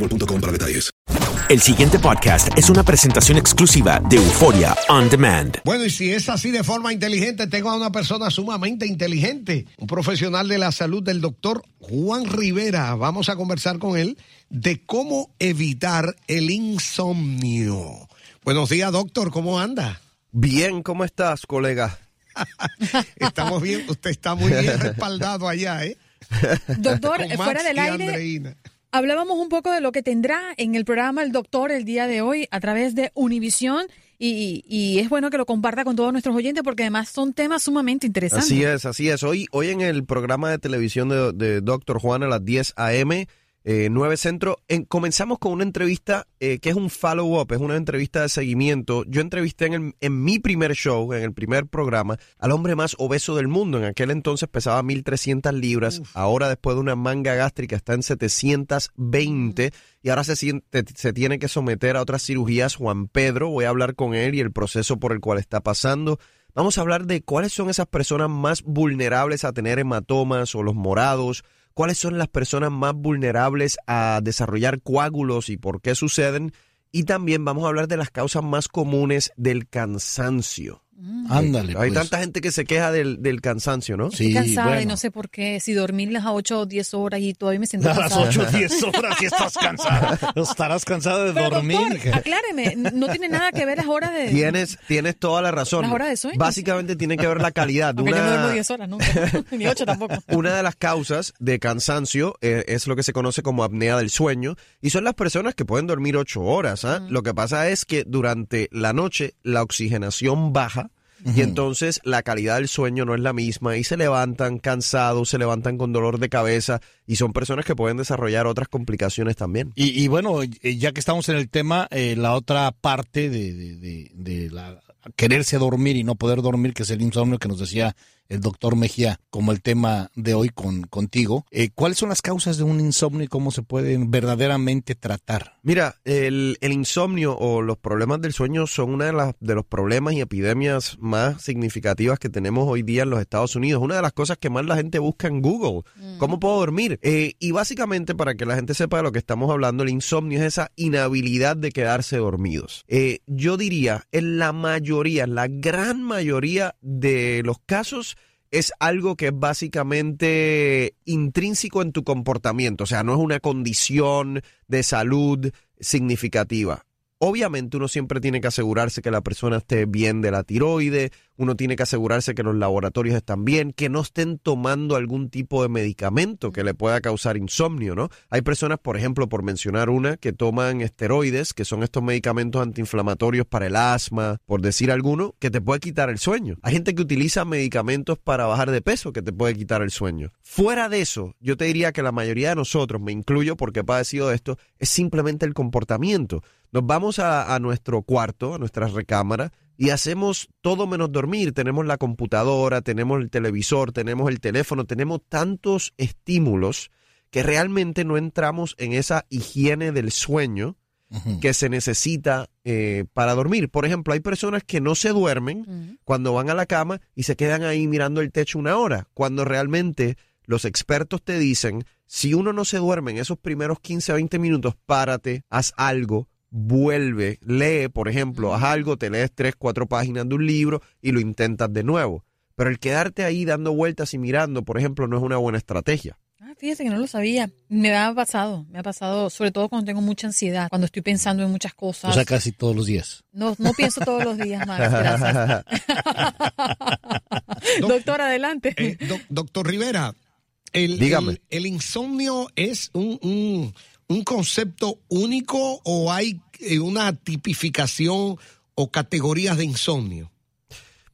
boostmobile.com para detalles. El siguiente podcast es una presentación exclusiva de Euforia On Demand. Bueno, y si es así de forma inteligente, tengo a una persona sumamente inteligente, un profesional de la salud del doctor Juan Rivera. Vamos a conversar con él de cómo evitar el insomnio. Buenos días, doctor, ¿cómo anda? Bien, ¿cómo estás, colega? Estamos bien, usted está muy bien respaldado allá, ¿eh? Doctor, fuera del aire, Andreina. Hablábamos un poco de lo que tendrá en el programa el doctor el día de hoy a través de Univisión y, y es bueno que lo comparta con todos nuestros oyentes porque además son temas sumamente interesantes. Así es, así es. Hoy, hoy en el programa de televisión de, Dr. Juan a las 10 a.m., eh, 9 Centro, en- comenzamos con una entrevista eh, que es un follow-up, es una entrevista de seguimiento. Yo entrevisté en, el- en mi primer show, en el primer programa, al hombre más obeso del mundo. En aquel entonces pesaba 1.300 libras, ahora después de una manga gástrica está en 720 y ahora se, siente- se tiene que someter a otras cirugías. Juan Pedro, voy a hablar con él y el proceso por el cual está pasando. Vamos a hablar de cuáles son esas personas más vulnerables a tener hematomas o los morados, cuáles son las personas más vulnerables a desarrollar coágulos y por qué suceden. Y también vamos a hablar de las causas más comunes del cansancio. Ándale, Hay pues. tanta gente que se queja del, del cansancio, ¿no? Estoy cansada y no sé por qué, si dormir las 8 o 10 horas y todavía me siento A las cansada. 8 o 10 horas y estás cansada. Estarás cansada de Pero dormir. doctor, acláreme, no tiene nada que ver las horas de... Tienes, tienes toda la razón. Las horas de sueño. Básicamente tiene que ver la calidad. Porque yo no duermo Una, 10 horas nunca, ni 8 tampoco. una de las causas de cansancio eh, es lo que se conoce como apnea del sueño y son las personas que pueden dormir ocho horas. ¿ah? Lo que pasa es que durante la noche la oxigenación baja y entonces la calidad del sueño no es la misma y se levantan cansados, se levantan con dolor de cabeza y son personas que pueden desarrollar otras complicaciones también. Y, y bueno, eh, ya que estamos en el tema, eh, la otra parte de, de- de- de la quererse dormir y no poder dormir, que es el insomnio que nos decía el doctor Mejía, como el tema de hoy con, contigo. Eh, ¿Cuáles son las causas de un insomnio y cómo se pueden verdaderamente tratar? Mira, el, el insomnio o los problemas del sueño son una de, las, de los problemas y epidemias más significativas que tenemos hoy día en los Estados Unidos. Una de las cosas que más la gente busca en Google. ¿Cómo puedo dormir? Eh, y básicamente, para que la gente sepa de lo que estamos hablando, el insomnio es esa inhabilidad de quedarse dormidos. Eh, yo diría, en la mayoría, la gran mayoría de los casos, es algo que es básicamente intrínseco en tu comportamiento, o sea, no es una condición de salud significativa. Obviamente uno siempre tiene que asegurarse que la persona esté bien de la tiroide, uno tiene que asegurarse que los laboratorios están bien, que no estén tomando algún tipo de medicamento que le pueda causar insomnio, ¿no? Hay personas, por ejemplo, por mencionar una, que toman esteroides, que son estos medicamentos antiinflamatorios para el asma, por decir alguno, que te puede quitar el sueño. Hay gente que utiliza medicamentos para bajar de peso que te puede quitar el sueño. Fuera de eso, yo te diría que la mayoría de nosotros, me incluyo porque he padecido de esto, es simplemente el comportamiento. Nos vamos a, a nuestro cuarto, a nuestra recámara, y hacemos todo menos dormir. Tenemos la computadora, tenemos el televisor, tenemos el teléfono, tenemos tantos estímulos que realmente no entramos en esa higiene del sueño que se necesita eh, para dormir. Por ejemplo, hay personas que no se duermen cuando van a la cama y se quedan ahí mirando el techo una hora, cuando realmente los expertos te dicen, si uno no se duerme en esos primeros 15 a 20 minutos, párate, haz algo, vuelve, lee, por ejemplo, haz algo, te lees tres, cuatro páginas de un libro y lo intentas de nuevo. Pero el quedarte ahí dando vueltas y mirando, por ejemplo, no es una buena estrategia. Ah, fíjese que no lo sabía. Me ha pasado, me ha pasado, sobre todo cuando tengo mucha ansiedad, cuando estoy pensando en muchas cosas. O sea, casi todos los días. No, no pienso todos los días más, gracias. Doctor, adelante. Eh, doc- doctor Rivera, el, Dígame. el- el insomnio es un, un- un concepto único o hay eh, una tipificación o categorías de insomnio?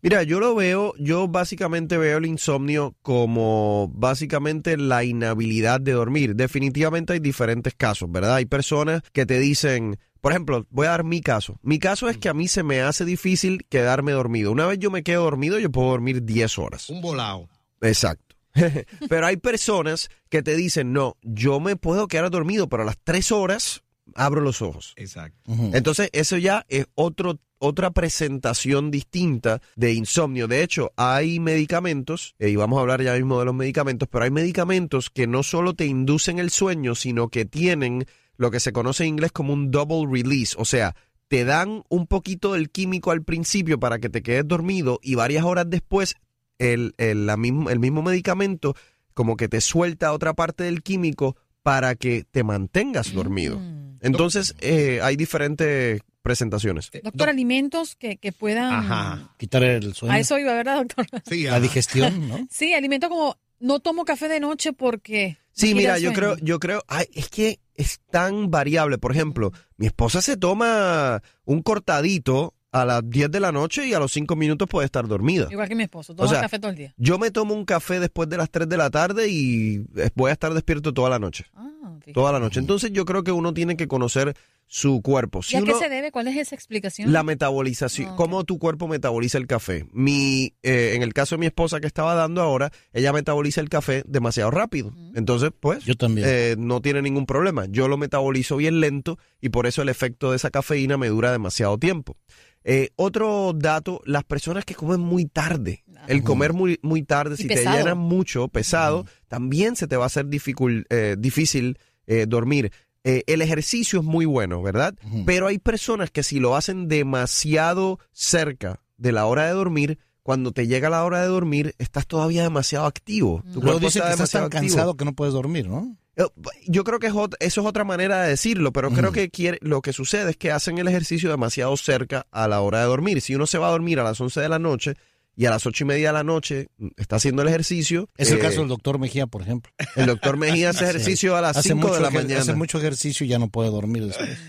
Mira, yo lo veo, yo básicamente veo el insomnio como básicamente la inhabilidad de dormir. Definitivamente hay diferentes casos, ¿verdad? Hay personas que te dicen, por ejemplo, voy a dar mi caso. Mi caso es que a mí se me hace difícil quedarme dormido. Una vez yo me quedo dormido, yo puedo dormir 10 horas. Un volado. Exacto. pero hay personas que te dicen, no, yo me puedo quedar dormido, pero a las 3 horas abro los ojos. Exacto. Entonces, eso ya es otro, otra presentación distinta de insomnio. De hecho, hay medicamentos, eh, y vamos a hablar ya mismo de los medicamentos, pero hay medicamentos que no solo te inducen el sueño, sino que tienen lo que se conoce en inglés como un double release, o sea, te dan un poquito del químico al principio para que te quedes dormido y varias horas después el, el, la mismo, el mismo medicamento como que te suelta otra parte del químico para que te mantengas dormido. Entonces, eh, hay diferentes presentaciones. Doctor, alimentos que, que puedan... Ajá. Quitar el sueño. A eso iba, ¿verdad, doctor? Sí, La digestión, ¿no? Sí, alimentos como no tomo café de noche porque... Sí, mira, yo creo, yo creo, ay, es que es tan variable. Por ejemplo, mi esposa se toma un cortadito a las 10 de la noche y a los 5 minutos puede estar dormida. Igual que mi esposo, toma O sea, café todo el día. Yo me tomo un café después de las 3 de la tarde y voy a estar despierto toda la noche. Ah. Toda la noche. Entonces yo creo que uno tiene que conocer su cuerpo. Si ¿Y a qué se debe? ¿Cuál es esa explicación? La metabolización, Ah, cómo tu cuerpo metaboliza el café. Mi, eh, en el caso de mi esposa que estaba dando ahora, ella metaboliza el café demasiado rápido. Entonces, pues, Yo también. eh, no tiene ningún problema. Yo lo metabolizo bien lento y por eso el efecto de esa cafeína me dura demasiado tiempo. Eh, otro dato, las personas que comen muy tarde, el comer muy, muy tarde, Y si pesado. te llenan mucho, pesado, también se te va a hacer dificul- eh, difícil eh, dormir. Eh, el ejercicio es muy bueno, ¿verdad? Pero hay personas que si lo hacen demasiado cerca de la hora de dormir, cuando te llega la hora de dormir, estás todavía demasiado activo. Tu Luego cuerpo dicen está que estás tan activo. cansado que no puedes dormir, ¿no? Eh, Yo creo que es eso es otra manera de decirlo, pero creo que quiere, lo que sucede es que hacen el ejercicio demasiado cerca a la hora de dormir. Si uno se va a dormir a las 11 de la noche y a las ocho y media de la noche mm, está haciendo el ejercicio. Es el eh, caso del doctor Mejía, por ejemplo. El doctor Mejía hace ejercicio a las Hace 5 de la mañana. Hace mucho ejercicio y ya no puede dormir después.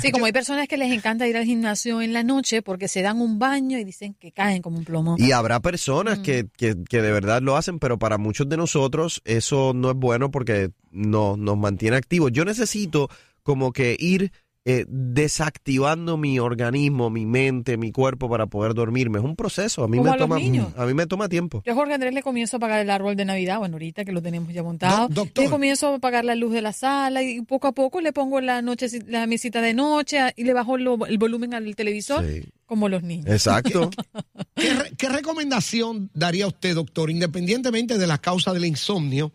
Sí, como hay personas que les encanta ir al gimnasio en la noche porque se dan un baño y dicen que caen como un plomo. Y habrá personas que, que, que de verdad lo hacen, pero para muchos de nosotros eso no es bueno porque no, nos mantiene activos. Yo necesito como que ir eh, desactivando mi organismo, mi mente, mi cuerpo para poder dormirme. Es un proceso. A mí, Como me a toma, a mí me toma tiempo. Yo a Jorge Andrés le comienzo a pagar el árbol de Navidad, bueno, ahorita que lo tenemos ya montado. Do- doctor. Le comienzo a pagar la luz de la sala y poco a poco le pongo la noche la mesita de noche y le bajo lo- el volumen al televisor Sí. como los niños. Exacto. ¿Qué, re- qué recomendación daría usted, doctor, independientemente de la causa del insomnio,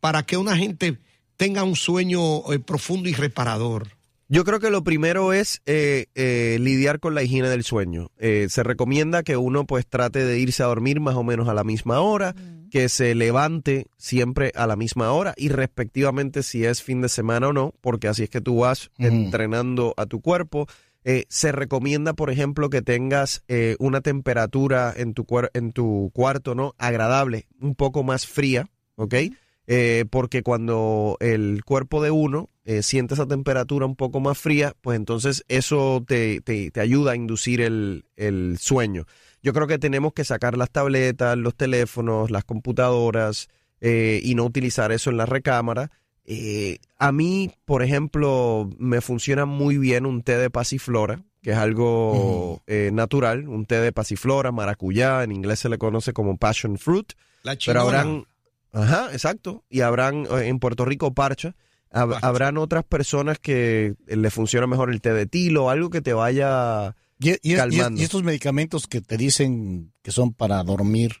para que una gente tenga un sueño eh, profundo y reparador? Yo creo que lo primero es eh, eh, lidiar con la higiene del sueño. Eh, se recomienda que uno pues trate de irse a dormir más o menos a la misma hora, que se levante siempre a la misma hora y respectivamente si es fin de semana o no, porque así es que tú vas entrenando a tu cuerpo. Eh, se recomienda, por ejemplo, que tengas eh, una temperatura en tu, cuer- en tu cuarto no agradable, un poco más fría, ¿ok? Eh, porque cuando el cuerpo de uno eh, siente esa temperatura un poco más fría, pues entonces eso te, te- te ayuda a inducir el, el sueño. Yo creo que tenemos que sacar las tabletas, los teléfonos, las computadoras eh, y no utilizar eso en la recámara. Eh, a mí, por ejemplo, me funciona muy bien un té de pasiflora, que es algo eh, natural, un té de pasiflora, maracuyá, en inglés se le conoce como passion fruit. La Pero habrán, ajá, exacto, y habrán en Puerto Rico parcha, habrán otras personas que eh, le funciona mejor el té de tilo, algo que te vaya Y, y es- y es- calmando. y estos medicamentos que te dicen que son para dormir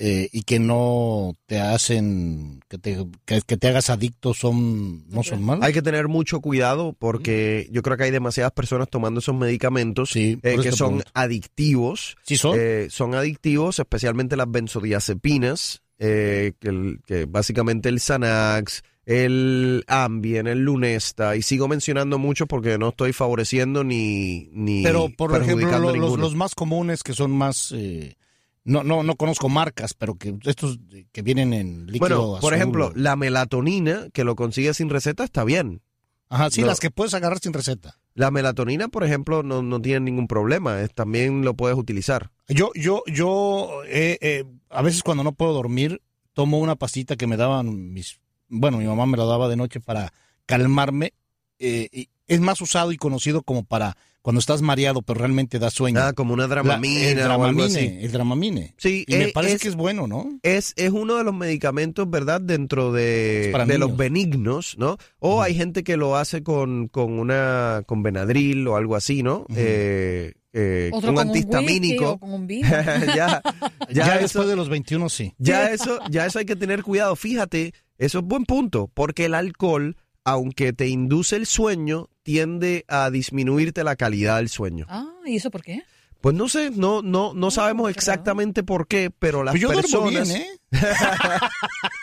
eh, y que no te hacen que te, que, que te hagas adicto son no son malos. Hay que tener mucho cuidado porque yo creo que hay demasiadas personas tomando esos medicamentos eh, que son adictivos. Sí son. Eh, son adictivos, especialmente las benzodiazepinas, que, el- que básicamente el Xanax, el Ambien, el Lunesta, y sigo mencionando mucho porque no estoy favoreciendo ni, ni Pero por ejemplo lo- los, los más comunes que son más eh, no no no conozco marcas, pero que estos que vienen en líquido Bueno, por ejemplo, la melatonina, que lo consigues sin receta, está bien. Ajá, sí, No. las que puedes agarrar sin receta. La melatonina, por ejemplo, no, no tiene ningún problema. es- también lo puedes utilizar. Yo, yo, yo, eh, eh, a veces cuando no puedo dormir, tomo una pastita que me daban mis, bueno, mi mamá me la daba de noche para calmarme. eh, y es más usado y conocido como para cuando estás mareado, pero realmente da sueño. Ah, como una La- dramamina el o algo dramamine, así. el dramamine. Sí, y me eh, parece es- que es bueno, ¿no? Es, es uno de los medicamentos, ¿verdad? Dentro de, de los benignos, ¿no? O hay gente que lo hace con, con una con Benadryl o algo así, ¿no? Eh, eh, Otro un con un whisky antihistamínico. o con un vino. ya, ya, Ya, eso, después de los 21, sí. ya eso, ya eso hay que tener cuidado. Fíjate, eso es buen punto, porque el alcohol, aunque te induce el sueño, tiende a disminuirte la calidad del sueño. Ah, ¿y eso por qué? Pues no sé, no, no, no sabemos exactamente por qué, pero las Pues yo personas. bien, ¿eh?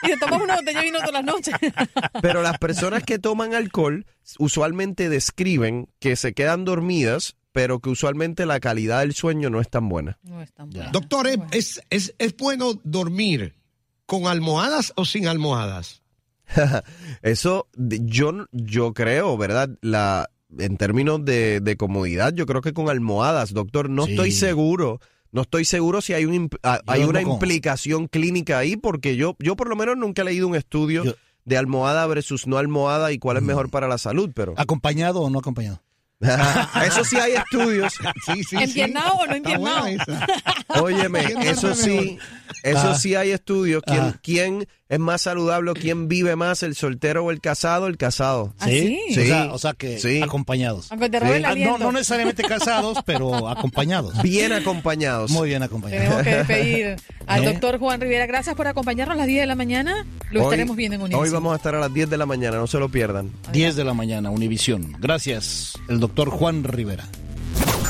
Y te tomas una botella de vino todas las noches. Pero las personas que toman alcohol usualmente describen que se quedan dormidas, pero que usualmente la calidad del sueño no es tan buena. No es tan bueno. Doctor, ¿es, es, es, es bueno dormir con almohadas o sin almohadas? Eso yo, yo creo, ¿verdad? La, en términos de, de comodidad, yo creo que con almohadas, doctor, no Sí. estoy seguro. No estoy seguro si hay, un, hay una con- implicación clínica ahí, porque yo, yo por lo menos nunca he leído un estudio Yo- de almohada versus no almohada y cuál es mejor para la salud, pero ¿Acompañado o no acompañado? eso sí hay estudios. Sí, sí, ¿Empiernado o no empiernado? Óyeme, ¿Quién eso sí, eso Ah. sí hay estudios. ¿Quién, Ah. quién es más saludable quién vive más, el soltero o el casado? El casado. ¿Ah, sí? Sí. O, sea, o sea que Sí. acompañados. Aunque te robe el Ah, no, necesariamente casados, pero acompañados. Bien acompañados. Muy bien acompañados. Tenemos que despedir al ¿Eh? doctor Juan Rivera. Gracias por acompañarnos a las 10 de la mañana. Lo Hoy- estaremos viendo en Univision. Hoy vamos a estar a las 10 de la mañana, no se lo pierdan. 10 de la mañana, Univisión. Gracias, el doctor Juan Rivera.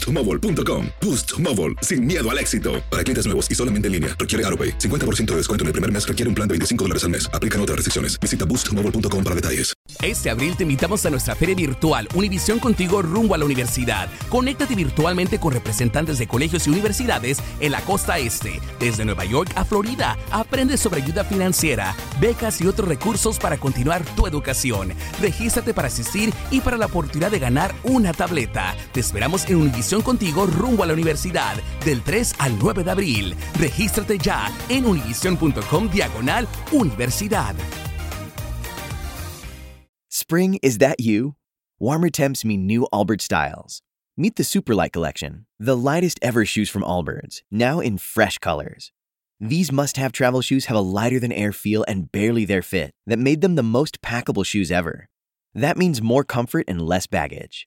boostmobile.com. Boost Mobile, sin miedo al éxito. Para clientes nuevos y solamente en línea, requiere AroPay. 50% de descuento en el primer mes requiere un plan de 25 dólares al mes. Aplican otras restricciones. Visita boostmobile.com para detalles. Este abril te invitamos a nuestra feria virtual Univisión Contigo rumbo a la universidad. Conéctate virtualmente con representantes de colegios y universidades en la costa este, desde Nueva York a Florida. Aprende sobre ayuda financiera, becas y otros recursos para continuar tu educación. Regístrate para asistir y para la oportunidad de ganar una tableta. Te esperamos en Univisión Contigo rumbo a la universidad del 3 al 9 de abril. Regístrate ya en univision.com diagonal universidad. Spring, is that you? warmer temps mean new Allbirds styles. Meet the Superlight Collection, the lightest ever shoes from Allbirds, now in fresh colors. These must have travel shoes have a lighter than air feel and barely their fit that made them the most packable shoes ever. That means more comfort and less baggage.